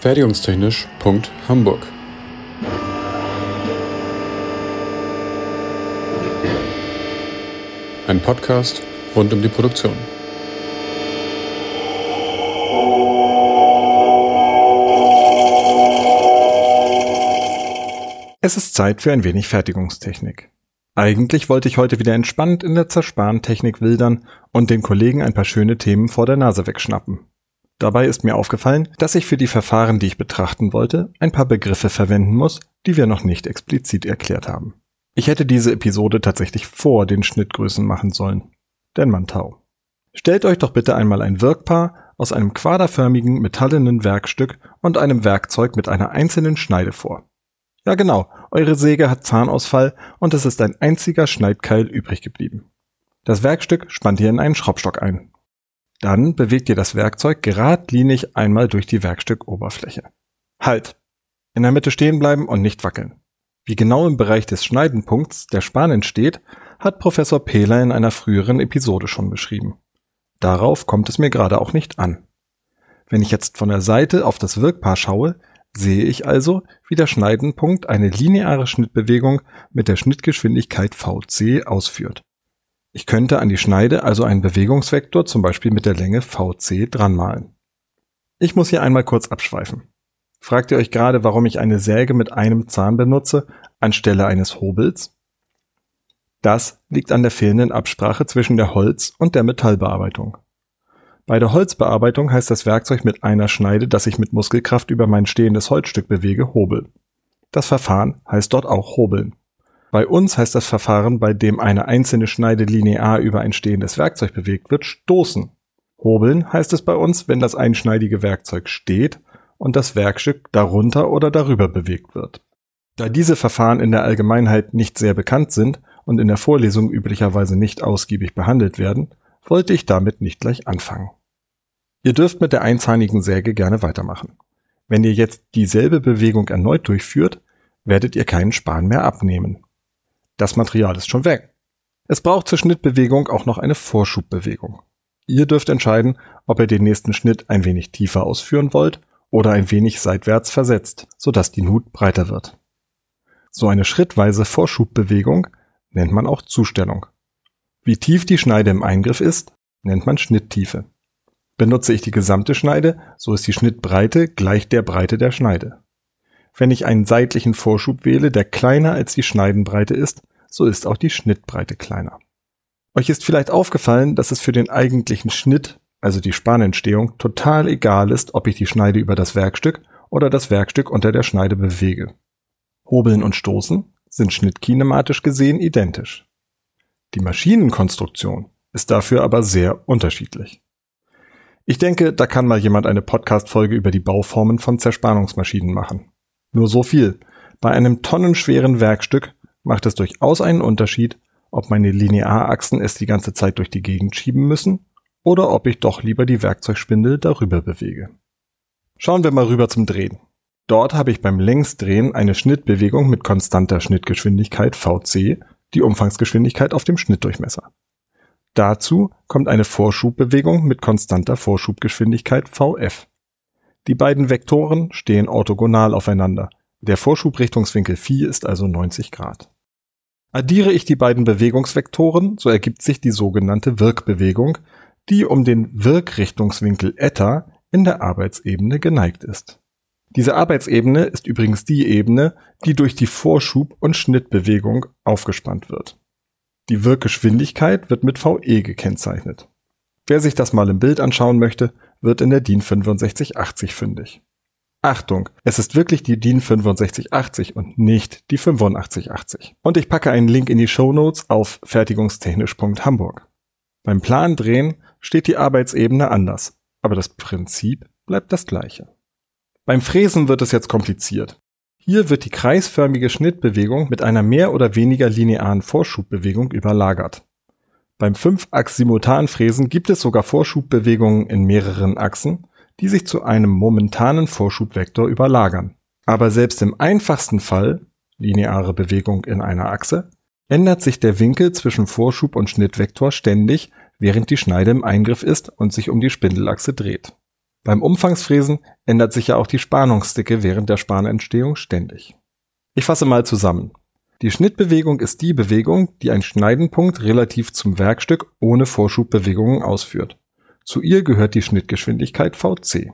Fertigungstechnisch.hamburg Ein Podcast rund um die Produktion. Es ist Zeit für ein wenig Fertigungstechnik. Eigentlich wollte ich heute wieder entspannt in der Zersparentechnik wildern und den Kollegen ein paar schöne Themen vor der Nase wegschnappen. Dabei ist mir aufgefallen, dass ich für die Verfahren, die ich betrachten wollte, ein paar Begriffe verwenden muss, die wir noch nicht explizit erklärt haben. Ich hätte diese Episode tatsächlich vor den Schnittgrößen machen sollen. Denn man tau. Stellt euch doch bitte einmal ein Wirkpaar aus einem quaderförmigen metallenen Werkstück und einem Werkzeug mit einer einzelnen Schneide vor. Ja genau, eure Säge hat Zahnausfall und es ist ein einziger Schneidkeil übrig geblieben. Das Werkstück spannt ihr in einen Schraubstock ein. Dann bewegt ihr das Werkzeug geradlinig einmal durch die Werkstückoberfläche. Halt! In der Mitte stehen bleiben und nicht wackeln. Wie genau im Bereich des Schneidenpunkts der Span entsteht, hat Professor Pehler in einer früheren Episode schon beschrieben. Darauf kommt es mir gerade auch nicht an. Wenn ich jetzt von der Seite auf das Wirkpaar schaue, sehe ich also, wie der Schneidenpunkt eine lineare Schnittbewegung mit der Schnittgeschwindigkeit vc ausführt. Ich könnte an die Schneide also einen Bewegungsvektor zum Beispiel mit der Länge vc dranmalen. Ich muss hier einmal kurz abschweifen. Fragt ihr euch gerade, warum ich eine Säge mit einem Zahn benutze, anstelle eines Hobels? Das liegt an der fehlenden Absprache zwischen der Holz- und der Metallbearbeitung. Bei der Holzbearbeitung heißt das Werkzeug mit einer Schneide, das ich mit Muskelkraft über mein stehendes Holzstück bewege, Hobel. Das Verfahren heißt dort auch Hobeln. Bei uns heißt das Verfahren, bei dem eine einzelne Schneide linear über ein stehendes Werkzeug bewegt wird, stoßen. Hobeln heißt es bei uns, wenn das einschneidige Werkzeug steht und das Werkstück darunter oder darüber bewegt wird. Da diese Verfahren in der Allgemeinheit nicht sehr bekannt sind und in der Vorlesung üblicherweise nicht ausgiebig behandelt werden, wollte ich damit nicht gleich anfangen. Ihr dürft mit der einzahnigen Säge gerne weitermachen. Wenn ihr jetzt dieselbe Bewegung erneut durchführt, werdet ihr keinen Span mehr abnehmen. Das Material ist schon weg. Es braucht zur Schnittbewegung auch noch eine Vorschubbewegung. Ihr dürft entscheiden, ob ihr den nächsten Schnitt ein wenig tiefer ausführen wollt oder ein wenig seitwärts versetzt, sodass die Nut breiter wird. So eine schrittweise Vorschubbewegung nennt man auch Zustellung. Wie tief die Schneide im Eingriff ist, nennt man Schnitttiefe. Benutze ich die gesamte Schneide, so ist die Schnittbreite gleich der Breite der Schneide. Wenn ich einen seitlichen Vorschub wähle, der kleiner als die Schneidenbreite ist, so ist auch die Schnittbreite kleiner. Euch ist vielleicht aufgefallen, dass es für den eigentlichen Schnitt, also die Spanentstehung, total egal ist, ob ich die Schneide über das Werkstück oder das Werkstück unter der Schneide bewege. Hobeln und Stoßen sind schnittkinematisch gesehen identisch. Die Maschinenkonstruktion ist dafür aber sehr unterschiedlich. Ich denke, da kann mal jemand eine Podcast-Folge über die Bauformen von Zerspannungsmaschinen machen. Nur so viel. Bei einem tonnenschweren Werkstück macht es durchaus einen Unterschied, ob meine Linearachsen es die ganze Zeit durch die Gegend schieben müssen oder ob ich doch lieber die Werkzeugspindel darüber bewege. Schauen wir mal rüber zum Drehen. Dort habe ich beim Längsdrehen eine Schnittbewegung mit konstanter Schnittgeschwindigkeit Vc, die Umfangsgeschwindigkeit auf dem Schnittdurchmesser. Dazu kommt eine Vorschubbewegung mit konstanter Vorschubgeschwindigkeit Vf. Die beiden Vektoren stehen orthogonal aufeinander der Vorschubrichtungswinkel Phi ist also 90 Grad. Addiere ich die beiden Bewegungsvektoren, so ergibt sich die sogenannte Wirkbewegung, die um den Wirkrichtungswinkel Eta in der Arbeitsebene geneigt ist. Diese Arbeitsebene ist übrigens die Ebene, die durch die Vorschub- und Schnittbewegung aufgespannt wird. Die Wirkgeschwindigkeit wird mit VE gekennzeichnet. Wer sich das mal im Bild anschauen möchte, wird in der DIN 6580 fündig. Achtung, es ist wirklich die DIN 6580 und nicht die 8580. Und ich packe einen Link in die Show Notes auf fertigungstechnisch.hamburg. Beim Plandrehen steht die Arbeitsebene anders, aber das Prinzip bleibt das gleiche. Beim Fräsen wird es jetzt kompliziert. Hier wird die kreisförmige Schnittbewegung mit einer mehr oder weniger linearen Vorschubbewegung überlagert. Beim Fünfachs-Simultanfräsen gibt es sogar Vorschubbewegungen in mehreren Achsen, die sich zu einem momentanen Vorschubvektor überlagern. Aber selbst im einfachsten Fall, lineare Bewegung in einer Achse, ändert sich der Winkel zwischen Vorschub und Schnittvektor ständig, während die Schneide im Eingriff ist und sich um die Spindelachse dreht. Beim Umfangsfräsen ändert sich ja auch die Spanungsdicke während der Spanentstehung ständig. Ich fasse mal zusammen. Die Schnittbewegung ist die Bewegung, die ein Schneidenpunkt relativ zum Werkstück ohne Vorschubbewegungen ausführt. Zu ihr gehört die Schnittgeschwindigkeit vc.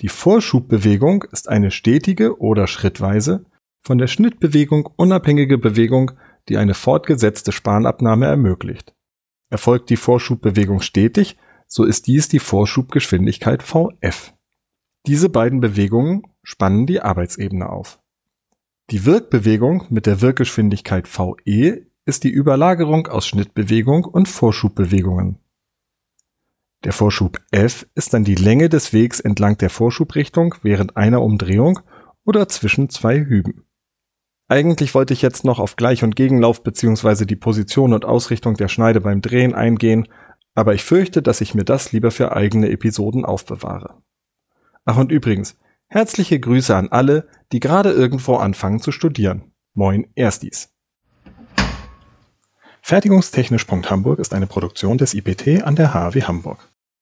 Die Vorschubbewegung ist eine stetige oder schrittweise von der Schnittbewegung unabhängige Bewegung, die eine fortgesetzte Spanabnahme ermöglicht. Erfolgt die Vorschubbewegung stetig, so ist dies die Vorschubgeschwindigkeit Vf. Diese beiden Bewegungen spannen die Arbeitsebene auf. Die Wirkbewegung mit der Wirkgeschwindigkeit Ve ist die Überlagerung aus Schnittbewegung und Vorschubbewegungen. Der Vorschub F ist dann die Länge des Wegs entlang der Vorschubrichtung während einer Umdrehung oder zwischen zwei Hüben. Eigentlich wollte ich jetzt noch auf Gleich- und Gegenlauf bzw. die Position und Ausrichtung der Schneide beim Drehen eingehen, aber ich fürchte, dass ich mir das lieber für eigene Episoden aufbewahre. Ach und übrigens, herzliche Grüße an alle, die gerade irgendwo anfangen zu studieren. Moin Erstis. Fertigungstechnisch.hamburg ist eine Produktion des IPT an der HW Hamburg.